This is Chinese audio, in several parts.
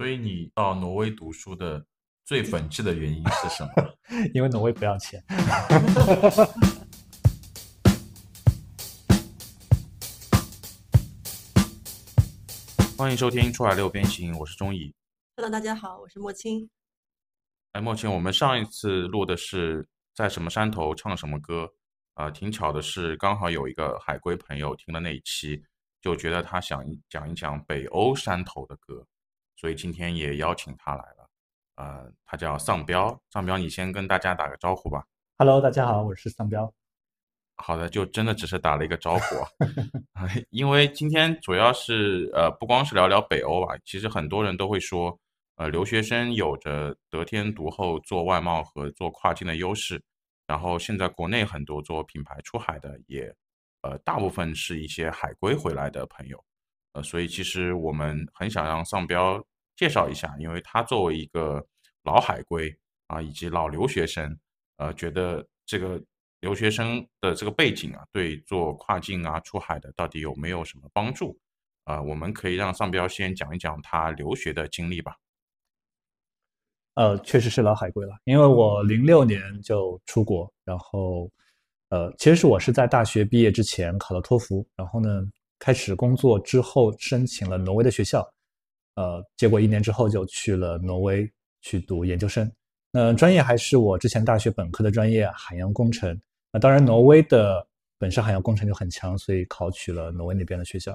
所以你到挪威读书的最本质的原因是什么？因为挪威不要钱。欢迎收听《出海六边形》，我是钟怡。Hello，大家好，我是莫青。哎，莫青，我们上一次录的是在什么山头唱什么歌啊、挺巧的是，刚好有一个海归朋友听了那一期，就觉得他想一讲一讲北欧山头的歌，所以今天也邀请他来了。呃，他叫丧彪，丧彪，你先跟大家打个招呼吧。Hello，大家好，我是丧彪。好的，就真的只是打了一个招呼 因为今天主要是呃，不光是聊聊北欧吧，其实很多人都会说，呃，留学生有着得天独厚做外贸和做跨境的优势，然后现在国内很多做品牌出海的也，呃，大部分是一些海归回来的朋友，呃，所以其实我们很想让丧彪介绍一下，因为他作为一个老海归啊，以及老留学生，呃，觉得这个留学生的这个背景啊，对做跨境啊、出海的到底有没有什么帮助？啊、我们可以让上标先讲一讲他留学的经历吧。呃，确实是老海归了，因为我零六年就出国，然后，呃，其实是我是在大学毕业之前考了托福，然后呢，开始工作之后申请了挪威的学校，呃，结果一年之后就去了挪威去读研究生。那专业还是我之前大学本科的专业海洋工程。那当然，挪威的本身海洋工程就很强，所以考取了挪威那边的学校。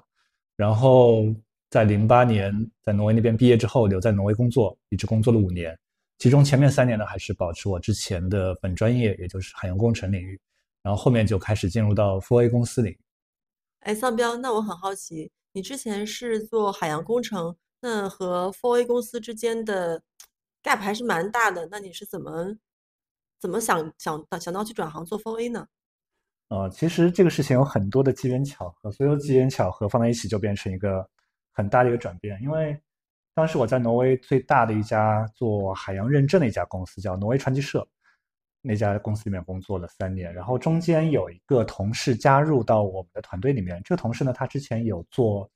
然后在零八年在挪威那边毕业之后，留在挪威工作，一直工作了五年。其中前面三年呢，还是保持我之前的本专业，也就是海洋工程领域。然后后面就开始进入到 4A 公司领域。哎，丧彪，那我很好奇，你之前是做海洋工程，那和 for a 公司之间的 gap 还是蛮大的，那你是怎么怎么想想到想到去转行做 for a 呢？呃，其实这个事情有很多的机缘巧合，所有机缘巧合放在一起就变成一个很大的一个转变。因为当时我在挪威最大的一家做海洋认证的一家公司叫挪威传奇社，那家公司里面工作了三年，然后中间有一个同事加入到我们的团队里面。这个同事呢，他之前有做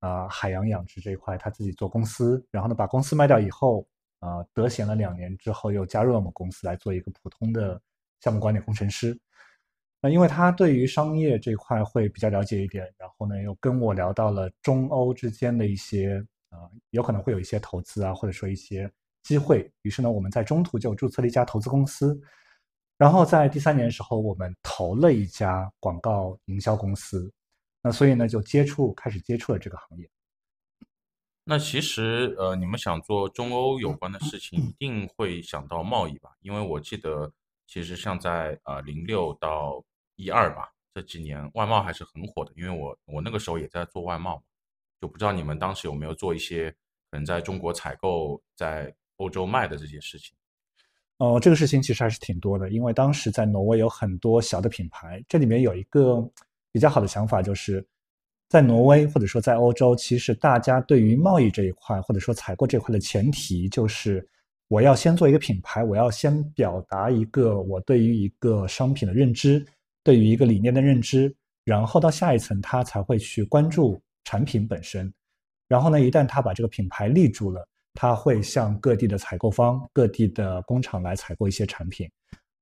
啊、海洋养殖这一块，他自己做公司，然后呢把公司卖掉以后，啊、呃、得闲了两年之后，又加入了我们公司来做一个普通的项目管理工程师。那因为他对于商业这块会比较了解一点，然后呢又跟我聊到了中欧之间的一些啊、有可能会有一些投资啊，或者说一些机会。于是呢，我们在中途就注册了一家投资公司，然后在第三年的时候，我们投了一家广告营销公司。那所以呢，就接触开始接触了这个行业。那其实呃，你们想做中欧有关的事情，一定会想到贸易吧？因为我记得，其实像在呃零六到一二吧这几年，外贸还是很火的。因为我我那个时候也在做外贸，就不知道你们当时有没有做一些可能在中国采购，在欧洲卖的这些事情。哦，这个事情其实还是挺多的，因为当时在挪威有很多小的品牌，这里面有一个比较好的想法，就是在挪威或者说在欧洲，其实大家对于贸易这一块或者说采购这块的前提就是，我要先做一个品牌，我要先表达一个我对于一个商品的认知，对于一个理念的认知，然后到下一层他才会去关注产品本身，然后呢，一旦他把这个品牌立住了。他会向各地的采购方、各地的工厂来采购一些产品。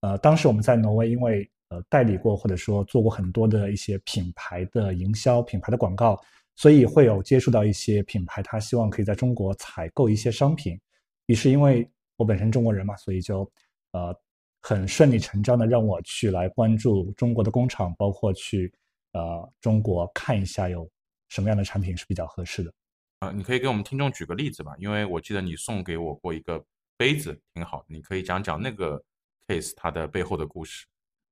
呃，当时我们在挪威，因为呃代理过或者说做过很多的一些品牌的营销、品牌的广告，所以会有接触到一些品牌，他希望可以在中国采购一些商品。于是因为我本身中国人嘛，所以就呃很顺理成章的让我去来关注中国的工厂，包括去呃中国看一下有什么样的产品是比较合适的。啊，你可以给我们听众举个例子吧，因为我记得你送给我过一个杯子，挺好，你可以讲讲那个 case 它的背后的故事。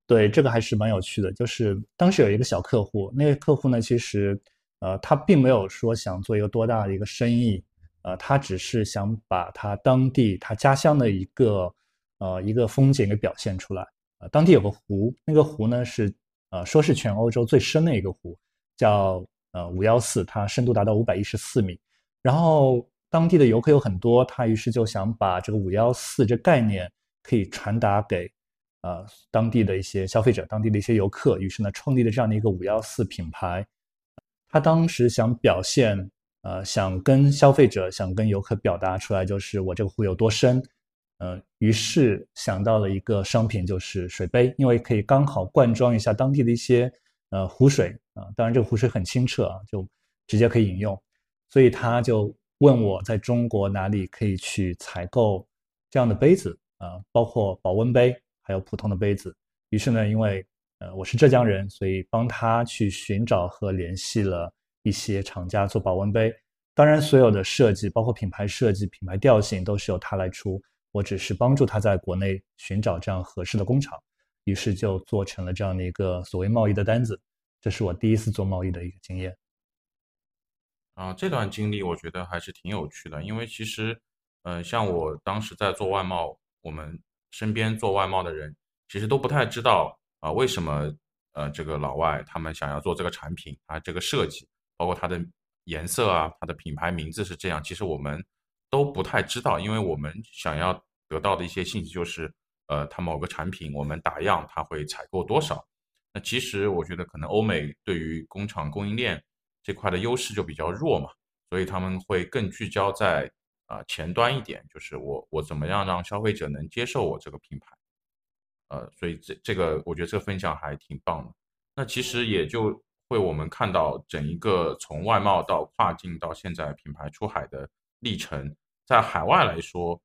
对，这个还是蛮有趣的。就是当时有一个小客户，那个客户呢，其实呃，他并没有说想做一个多大的一个生意，呃，他只是想把他当地他家乡的一个呃一个风景给表现出来。呃，当地有个湖，那个湖呢是呃说是全欧洲最深的一个湖，叫。呃，五幺四，它深度达到五百一十四米，然后当地的游客有很多，他于是就想把这个五幺四这概念可以传达给呃当地的一些消费者、当地的一些游客，于是呢，创立了这样的一个五幺四品牌。他当时想表现呃，想跟消费者、想跟游客表达出来，就是我这个湖有多深。呃，于是想到了一个商品，就是水杯，因为可以刚好灌装一下当地的一些呃湖水啊。当然，这个湖水很清澈啊，就直接可以饮用。所以他就问我在中国哪里可以去采购这样的杯子啊，包括保温杯，还有普通的杯子。于是呢，因为呃我是浙江人，所以帮他去寻找和联系了一些厂家做保温杯。当然，所有的设计，包括品牌设计、品牌调性，都是由他来出。我只是帮助他在国内寻找这样合适的工厂，于是就做成了这样的一个所谓贸易的单子。这是我第一次做贸易的一个经验。啊，这段经历我觉得还是挺有趣的，因为其实，呃，像我当时在做外贸，我们身边做外贸的人其实都不太知道啊，为什么呃这个老外他们想要做这个产品啊，这个设计，包括它的颜色啊，它的品牌名字是这样，其实我们都不太知道，因为我们想要。得到的一些信息就是，呃，它某个产品我们打样，它会采购多少？那其实我觉得可能欧美对于工厂供应链这块的优势就比较弱嘛，所以他们会更聚焦在啊前端一点，就是我我怎么样让消费者能接受我这个品牌？呃，所以这这个我觉得这个分享还挺棒的。那其实也就会我们看到整一个从外贸到跨境到现在品牌出海的历程，在海外来说，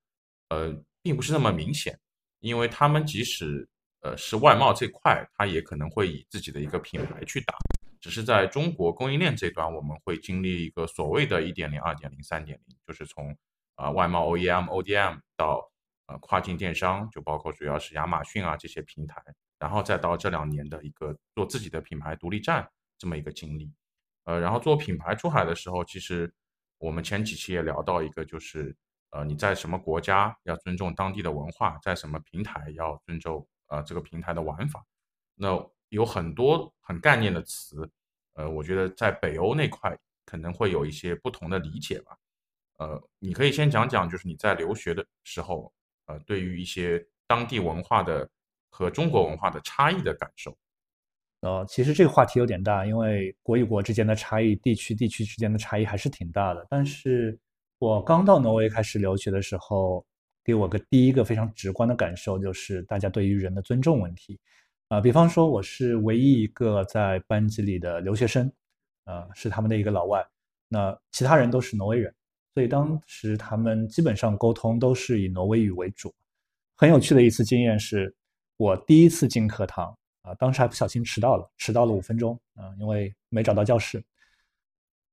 呃。并不是那么明显，因为他们即使呃是外贸这块，他也可能会以自己的一个品牌去打。只是在中国供应链这端，我们会经历一个所谓的一点零、二点零、三点零，就是从啊外贸 OEM、ODM 到呃跨境电商，就包括主要是亚马逊啊这些平台，然后再到这两年的一个做自己的品牌独立站这么一个经历。呃，然后做品牌出海的时候，其实我们前几期也聊到一个就是。呃，你在什么国家要尊重当地的文化，在什么平台要尊重呃这个平台的玩法，那有很多很概念的词，呃，我觉得在北欧那块可能会有一些不同的理解吧。呃，你可以先讲讲，就是你在留学的时候，呃，对于一些当地文化的和中国文化的差异的感受。呃，其实这个话题有点大，因为国与国之间的差异，地区地区之间的差异还是挺大的，但是。我刚到挪威开始留学的时候，给我个第一个非常直观的感受就是大家对于人的尊重问题。啊，比方说我是唯一一个在班级里的留学生，啊，是他们的一个老外，那其他人都是挪威人，所以当时他们基本上沟通都是以挪威语为主。很有趣的一次经验是，我第一次进课堂，啊，当时还不小心迟到了，迟到了五分钟，啊，因为没找到教室。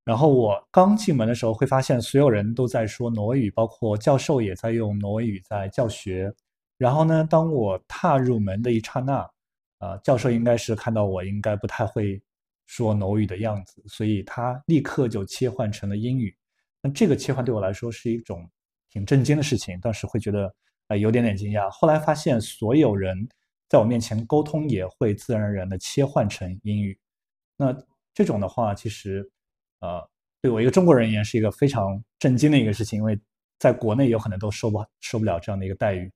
然后我刚进门的时候，会发现所有人都在说挪威语，包括教授也在用挪威语在教学。然后呢，当我踏入门的一刹那，啊，教授应该是看到我应该不太会说挪威语的样子，所以他立刻就切换成了英语。这个切换对我来说是一种挺震惊的事情，当时会觉得呃有点点惊讶。后来发现所有人在我面前沟通也会自然而然的切换成英语。那这种的话，其实。呃，对我一个中国人而言是一个非常震惊的一个事情，因为在国内有可能都受不受不了这样的一个待遇，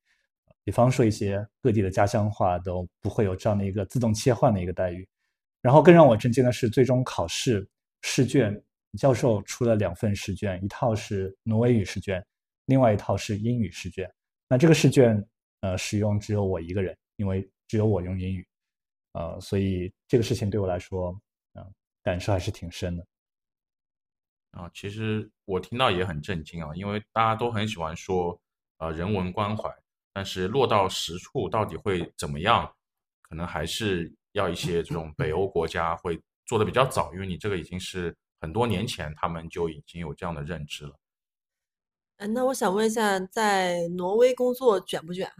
比方说一些各地的家乡话都不会有这样的一个自动切换的一个待遇。然后更让我震惊的是，最终考试试卷，教授出了两份试卷，一套是挪威语试卷，另外一套是英语试卷。那这个试卷，呃，使用只有我一个人，因为只有我用英语，呃，所以这个事情对我来说，啊，感受还是挺深的。啊，其实我听到也很震惊啊，因为大家都很喜欢说，呃，人文关怀，但是落到实处到底会怎么样，可能还是要一些这种北欧国家会做的比较早，因为你这个已经是很多年前他们就已经有这样的认知了。嗯，那我想问一下，在挪威工作卷不卷？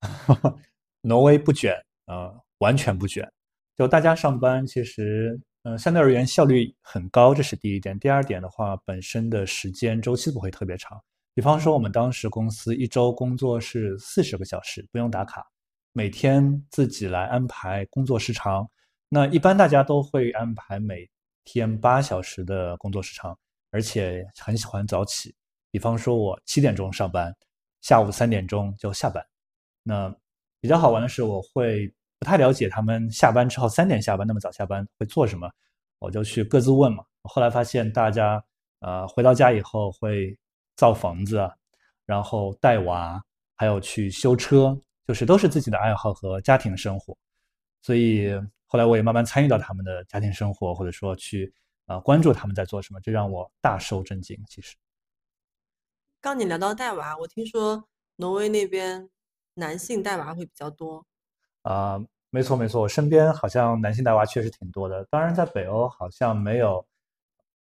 挪威不卷啊，完全不卷，就大家上班其实。嗯，相对而言效率很高，这是第一点。第二点的话，本身的时间周期不会特别长。比方说，我们当时公司一周工作是四十个小时，不用打卡，每天自己来安排工作时长。那一般大家都会安排每天八小时的工作时长，而且很喜欢早起。比方说，我七点钟上班，下午三点钟就下班。那比较好玩的是，我会。不太了解他们下班之后三点下班那么早下班会做什么，我就去各自问嘛。后来发现大家呃，回到家以后会造房子，然后带娃，还有去修车，就是都是自己的爱好和家庭生活。所以后来我也慢慢参与到他们的家庭生活，或者说去啊关注他们在做什么，这让我大受震惊。其实，刚你聊到带娃，我听说挪威那边男性带娃会比较多。啊，没错没错，我身边好像男性带娃确实挺多的。当然，在北欧好像没有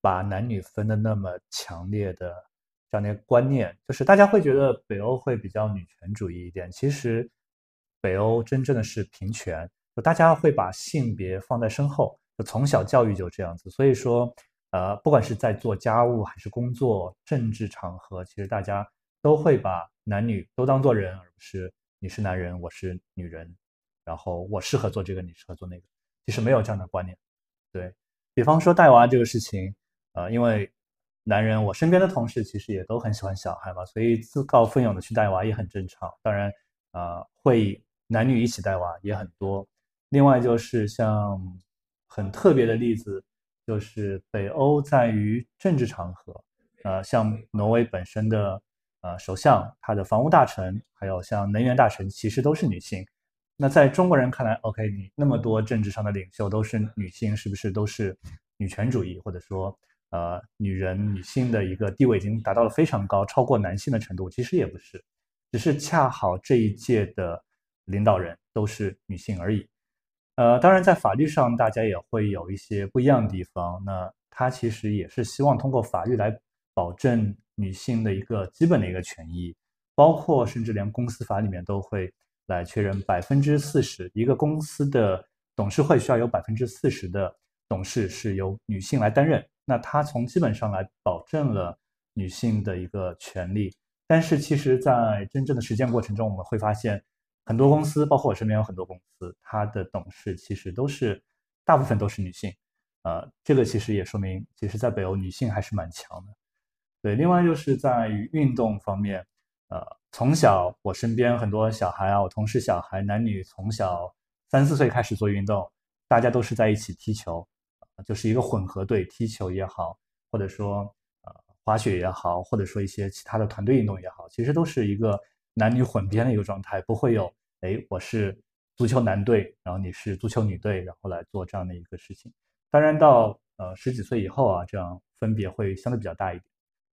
把男女分的那么强烈的这样的观念，就是大家会觉得北欧会比较女权主义一点。其实，北欧真正的是平权。就大家会把性别放在身后，就从小教育就这样子。所以说，呃，不管是在做家务还是工作、政治场合，其实大家都会把男女都当做人，而不是你是男人，我是女人，然后我适合做这个，你适合做那个。其实没有这样的观念。对比方说带娃这个事情，呃，因为男人，我身边的同事其实也都很喜欢小孩嘛，所以自告奋勇的去带娃也很正常。当然，呃，会男女一起带娃也很多。另外就是像很特别的例子，就是北欧在于政治场合，呃，像挪威本身的呃首相，他的防务大臣，还有像能源大臣，其实都是女性。那在中国人看来，OK，你那么多政治上的领袖都是女性，是不是都是女权主义，或者说呃女人女性的一个地位已经达到了非常高，超过男性的程度？其实也不是，只是恰好这一届的领导人都是女性而已。呃，当然，在法律上，大家也会有一些不一样的地方。那他其实也是希望通过法律来保证女性的一个基本的一个权益，包括甚至连公司法里面都会来确认百分之四十一个公司的董事会需要有百分之四十的董事是由女性来担任。那他从基本上来保证了女性的一个权利。但是，其实，在真正的实践过程中，我们会发现。很多公司，包括我身边有很多公司，它的董事其实都是大部分都是女性，呃，这个其实也说明，其实，在北欧女性还是蛮强的。对，另外就是在于运动方面，呃，从小我身边很多小孩啊，我同事小孩，男女从小三四岁开始做运动，大家都是在一起踢球，就是一个混合队，踢球也好，或者说呃滑雪也好，或者说一些其他的团队运动也好，其实都是一个男女混编的一个状态，不会有。哎，我是足球男队，然后你是足球女队，然后来做这样的一个事情。当然，到呃十几岁以后啊，这样分别会相对比较大一点。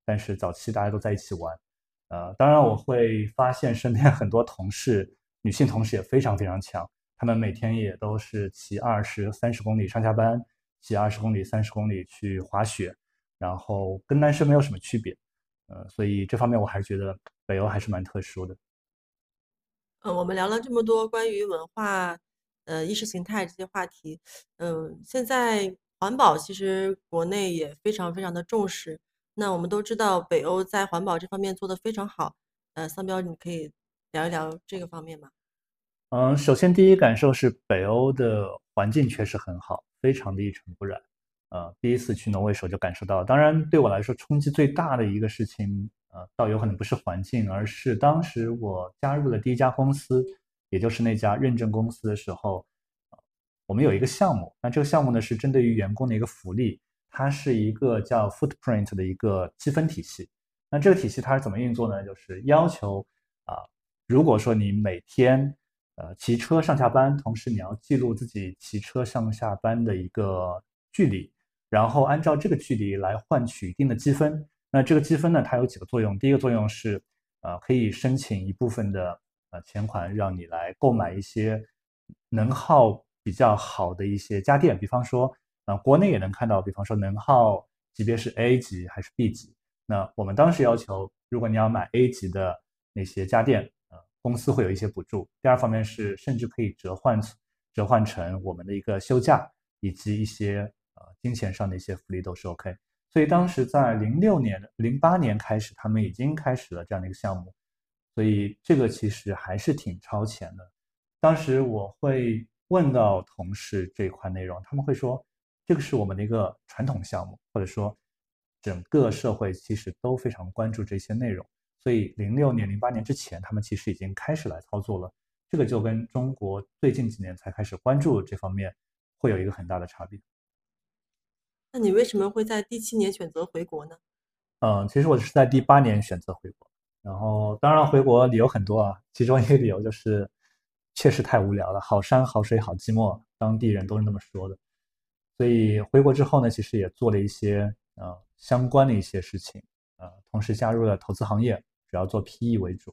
但是早期大家都在一起玩，呃，当然我会发现身边很多同事，女性同事也非常非常强，她们每天也都是骑二十三十公里上下班，骑二十公里三十公里去滑雪，然后跟男生没有什么区别。呃，所以这方面我还是觉得北欧还是蛮特殊的。嗯，我们聊了这么多关于文化、呃意识形态这些话题，嗯，现在环保其实国内也非常非常的重视。那我们都知道北欧在环保这方面做得非常好，呃，桑彪，你可以聊一聊这个方面吗？嗯，首先第一感受是北欧的环境确实很好，非常的一尘不染。呃，第一次去挪威时候就感受到了，当然对我来说冲击最大的一个事情。倒有可能不是环境，而是当时我加入了第一家公司，也就是那家认证公司的时候，我们有一个项目。那这个项目呢，是针对于员工的一个福利，它是一个叫 Footprint 的一个积分体系。那这个体系它是怎么运作呢？就是要求啊，如果说你每天呃骑车上下班，同时你要记录自己骑车上下班的一个距离，然后按照这个距离来换取一定的积分。那这个积分呢，它有几个作用。第一个作用是，呃，可以申请一部分的呃钱款，让你来购买一些能耗比较好的一些家电。比方说，呃，国内也能看到，比方说能耗级别是 A 级还是 B 级。那我们当时要求，如果你要买 A 级的那些家电，呃，公司会有一些补助。第二方面是，甚至可以折换折换成我们的一个休假，以及一些呃金钱上的一些福利都是 OK。所以当时在零六年、零八年开始，他们已经开始了这样的一个项目，所以这个其实还是挺超前的。当时我会问到同事这一块内容，他们会说这个是我们的一个传统项目，或者说整个社会其实都非常关注这些内容。所以零六年、零八年之前，他们其实已经开始来操作了。这个就跟中国最近几年才开始关注这方面，会有一个很大的差别。那你为什么会在第七年选择回国呢？嗯，其实我是在第八年选择回国，然后当然回国理由很多啊，其中一个理由就是确实太无聊了，好山好水好寂寞，当地人都是那么说的。所以回国之后呢，其实也做了一些呃相关的一些事情，呃，同时加入了投资行业，主要做 PE 为主，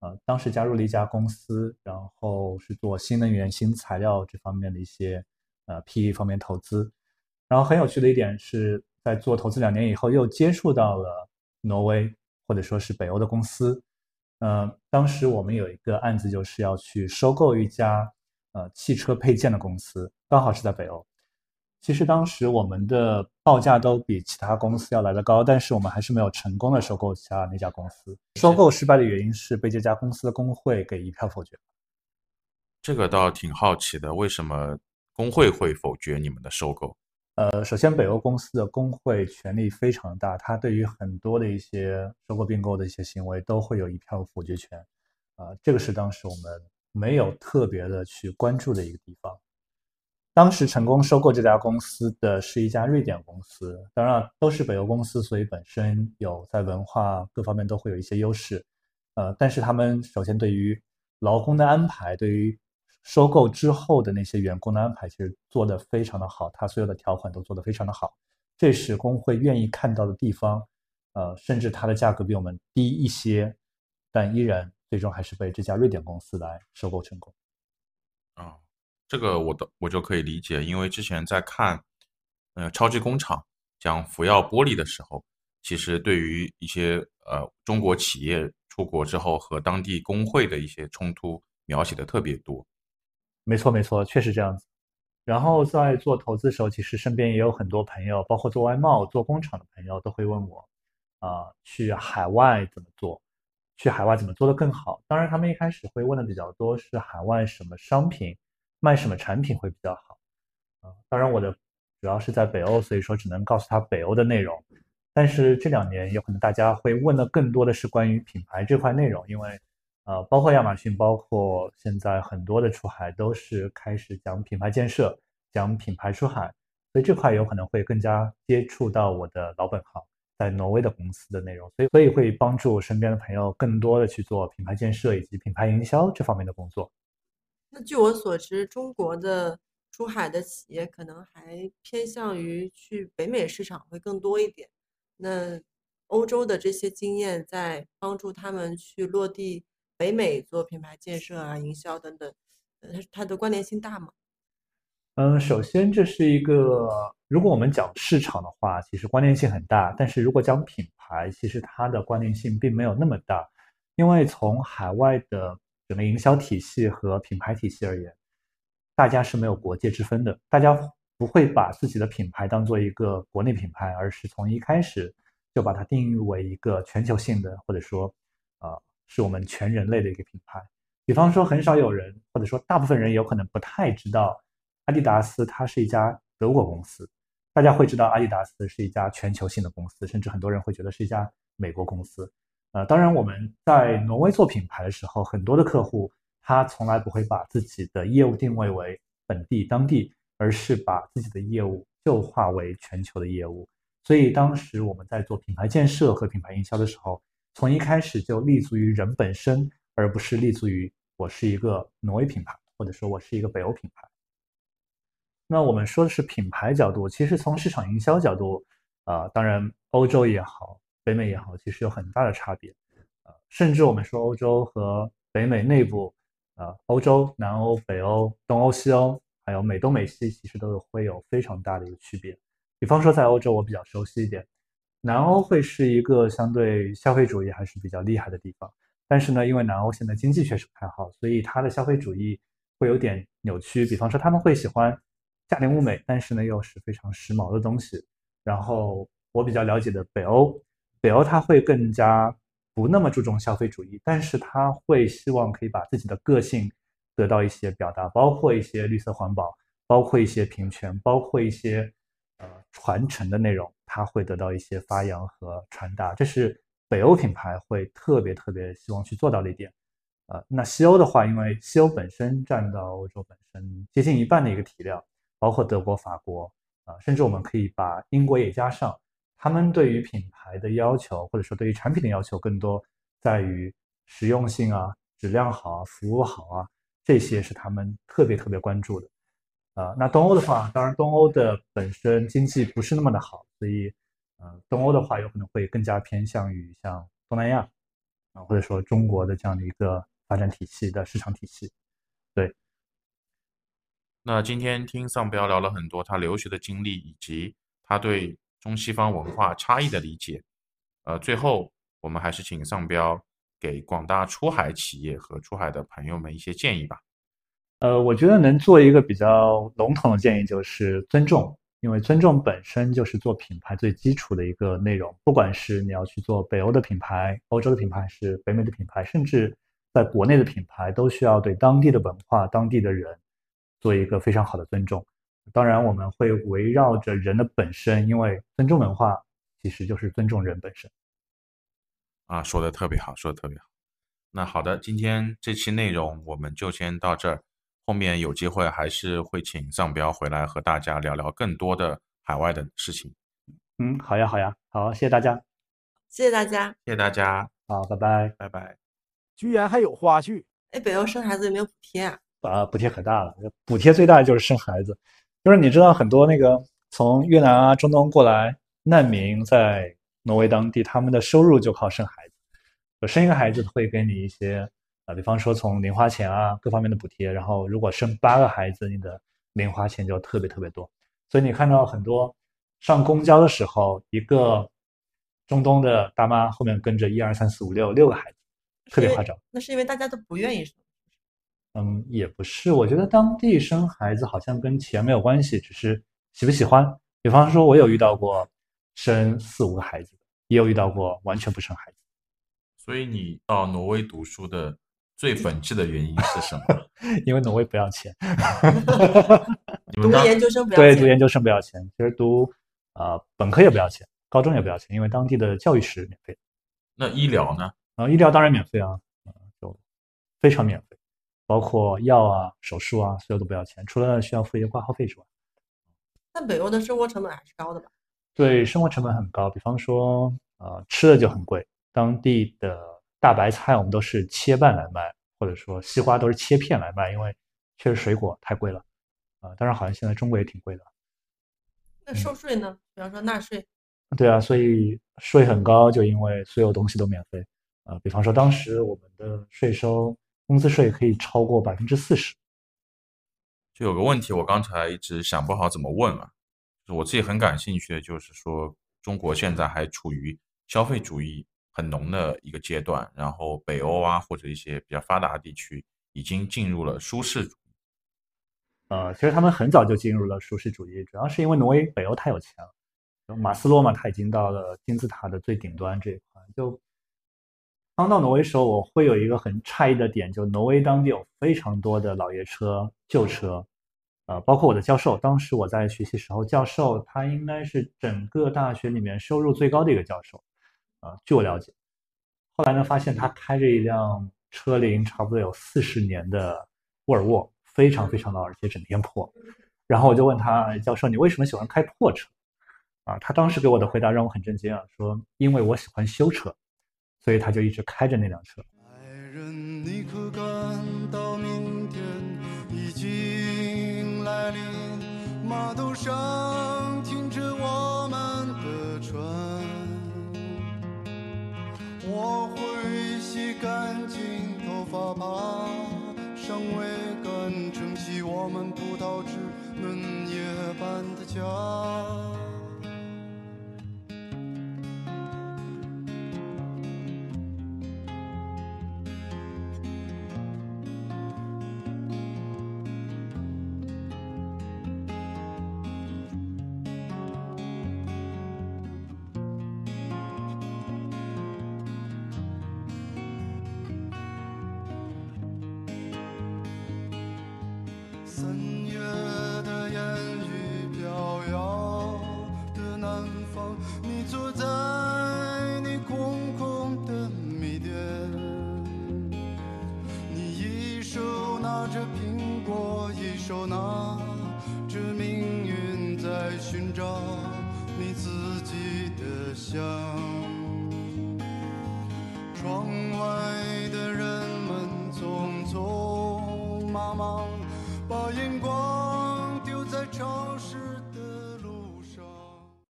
呃，当时加入了一家公司，然后是做新能源、新材料这方面的一些呃 PE 方面投资。然后很有趣的一点是在做投资两年以后，又接触到了挪威或者说是北欧的公司。呃，当时我们有一个案子，就是要去收购一家呃汽车配件的公司，刚好是在北欧。其实当时我们的报价都比其他公司要来得高，但是我们还是没有成功的收购下那家公司。收购失败的原因是被这家公司的工会给一票否决。这个倒挺好奇的，为什么工会会否决你们的收购？呃，首先北欧公司的工会权力非常大，它对于很多的一些收购并购的一些行为都会有一票否决权。啊，这个是当时我们没有特别的去关注的一个地方。当时成功收购这家公司的是一家瑞典公司，当然都是北欧公司，所以本身有在文化各方面都会有一些优势。呃，但是他们首先对于劳工的安排，对于收购之后的那些员工的安排，其实做得非常的好，他所有的条款都做得非常的好，这是工会愿意看到的地方。呃，甚至它的价格比我们低一些，但依然最终还是被这家瑞典公司来收购成功。啊。这个我的我就可以理解，因为之前在看，呃，超级工厂讲福耀玻璃的时候，其实对于一些呃中国企业出国之后和当地工会的一些冲突描写的特别多。没错，没错，确实这样子。然后在做投资的时候，其实身边也有很多朋友，包括做外贸、做工厂的朋友，都会问我，啊，去海外怎么做？去海外怎么做的更好？当然，他们一开始会问的比较多是海外什么商品。卖什么产品会比较好？啊，当然我的主要是在北欧，所以说只能告诉他北欧的内容。但是这两年有可能大家会问的更多的是关于品牌这块内容，因为呃，包括亚马逊，包括现在很多的出海都是开始讲品牌建设，讲品牌出海，所以这块有可能会更加接触到我的老本行，在挪威的公司的内容，所以所以会帮助身边的朋友更多的去做品牌建设以及品牌营销这方面的工作。那据我所知，中国的出海的企业可能还偏向于去北美市场会更多一点。那欧洲的这些经验在帮助他们去落地北美做品牌建设啊、营销等等，呃，它的关联性大吗？嗯，首先这是一个，如果我们讲市场的话，其实关联性很大。但是如果讲品牌，其实它的关联性并没有那么大，因为从海外的。整个营销体系和品牌体系而言，大家是没有国界之分的。大家不会把自己的品牌当做一个国内品牌，而是从一开始就把它定义为一个全球性的，或者说，啊，是我们全人类的一个品牌。比方说，很少有人，或者说大部分人有可能不太知道，阿迪达斯它是一家德国公司。大家会知道阿迪达斯是一家全球性的公司，甚至很多人会觉得是一家美国公司。呃，当然我们在挪威做品牌的时候，很多的客户他从来不会把自己的业务定位为本地当地，而是把自己的业务就化为全球的业务。所以当时我们在做品牌建设和品牌营销的时候，从一开始就立足于人本身，而不是立足于我是一个挪威品牌，或者说我是一个北欧品牌。那我们说的是品牌角度，其实从市场营销角度，啊，当然欧洲也好。北美也好，其实有很大的差别，呃，甚至我们说欧洲和北美内部，呃，欧洲、南欧、北欧、东欧、西欧，还有美东、美西，其实都有会有非常大的一个区别。比方说，在欧洲我比较熟悉一点，南欧会是一个相对消费主义还是比较厉害的地方，但是呢，因为南欧现在经济确实不太好，所以它的消费主义会有点扭曲。比方说，他们会喜欢价廉物美，但是呢又是非常时髦的东西。然后我比较了解的北欧。北欧他会更加不那么注重消费主义，但是他会希望可以把自己的个性得到一些表达，包括一些绿色环保，包括一些平权，包括一些呃传承的内容，他会得到一些发扬和传达。这是北欧品牌会特别特别希望去做到的一点。呃，那西欧的话，因为西欧本身占到欧洲本身接近一半的一个体量，包括德国、法国啊，甚至我们可以把英国也加上。他们对于品牌的要求，或者说对于产品的要求，更多在于实用性啊、质量好啊、服务好啊，这些是他们特别特别关注的。啊，那东欧的话，当然东欧的本身经济不是那么的好，所以，呃，东欧的话有可能会更加偏向于像东南亚啊，或者说中国的这样的一个发展体系的市场体系。对。那今天听丧彪聊了很多他留学的经历，以及他对中西方文化差异的理解。呃，最后我们还是请丧彪给广大出海企业和出海的朋友们一些建议吧。呃，我觉得能做一个比较笼统的建议就是尊重，因为尊重本身就是做品牌最基础的一个内容。不管是你要去做北欧的品牌、欧洲的品牌，还是北美的品牌，甚至在国内的品牌，都需要对当地的文化、当地的人。做一个非常好的尊重，当然我们会围绕着人的本身，因为尊重文化其实就是尊重人本身。啊，说的特别好，说的特别好。那好的，今天这期内容我们就先到这儿，后面有机会还是会请上标回来和大家聊聊更多的海外的事情。嗯，好呀，好呀，好，谢谢大家，谢谢大家，谢谢大家，好，拜拜，拜拜。居然还有花絮？哎，北欧生孩子有没有补贴啊？啊，补贴可大了，补贴最大的就是生孩子，就是你知道很多那个从越南啊、中东过来难民，在挪威当地，他们的收入就靠生孩子，生一个孩子会给你一些啊，比方说从零花钱啊各方面的补贴，然后如果生八个孩子，你的零花钱就特别特别多，所以你看到很多上公交的时候，一个中东的大妈后面跟着一二三四五六六个孩子，特别夸张。那是因为大家都不愿意生。嗯，也不是，我觉得当地生孩子好像跟钱没有关系，只是喜不喜欢。比方说，我有遇到过生四五个孩子，也有遇到过完全不生孩子。所以你到挪威读书的最本质的原因是什么？因为挪威不要钱。读研究生不要钱。对，读研究生不要钱。其实读啊本科也不要钱，高中也不要钱，因为当地的教育是免费。那医疗呢？啊，医疗当然免费啊，就非常免费。包括药啊、手术啊，所有都不要钱，除了需要付一些挂号费之外。但北欧的生活成本还是高的吧？对，生活成本很高。比方说，呃，吃的就很贵。当地的大白菜我们都是切半来卖，或者说西瓜都是切片来卖，因为确实水果太贵了。啊，当然好像现在中国也挺贵的。那收税呢？比方说纳税。对啊，所以税很高，就因为所有东西都免费。啊，比方说当时我们的税收。工资税可以超过百分之四十。就有个问题，我刚才一直想不好怎么问啊。就是我自己很感兴趣的，就是说中国现在还处于消费主义很浓的一个阶段，然后北欧啊或者一些比较发达的地区已经进入了舒适主义。呃，其实他们很早就进入了舒适主义，主要是因为挪威、北欧太有钱了。马斯洛嘛，他已经到了金字塔的最顶端这一块，就。刚到挪威时候，我会有一个很诧异的点，就挪威当地有非常多的老爷车、旧车，呃，包括我的教授，当时我在学习时候，教授他应该是整个大学里面收入最高的一个教授，啊，据我了解。后来呢，发现他开着一辆车龄差不多有四十年的沃尔沃，非常非常老，而且整天破。然后我就问他，教授，你为什么喜欢开破车？啊，他当时给我的回答让我很震惊啊，说因为我喜欢修车。所以他就一直开着那辆车。爱人，你可感到明天已经来临？码头上我会洗干净头发，把上未干撑起我们葡萄枝嫩叶般的家。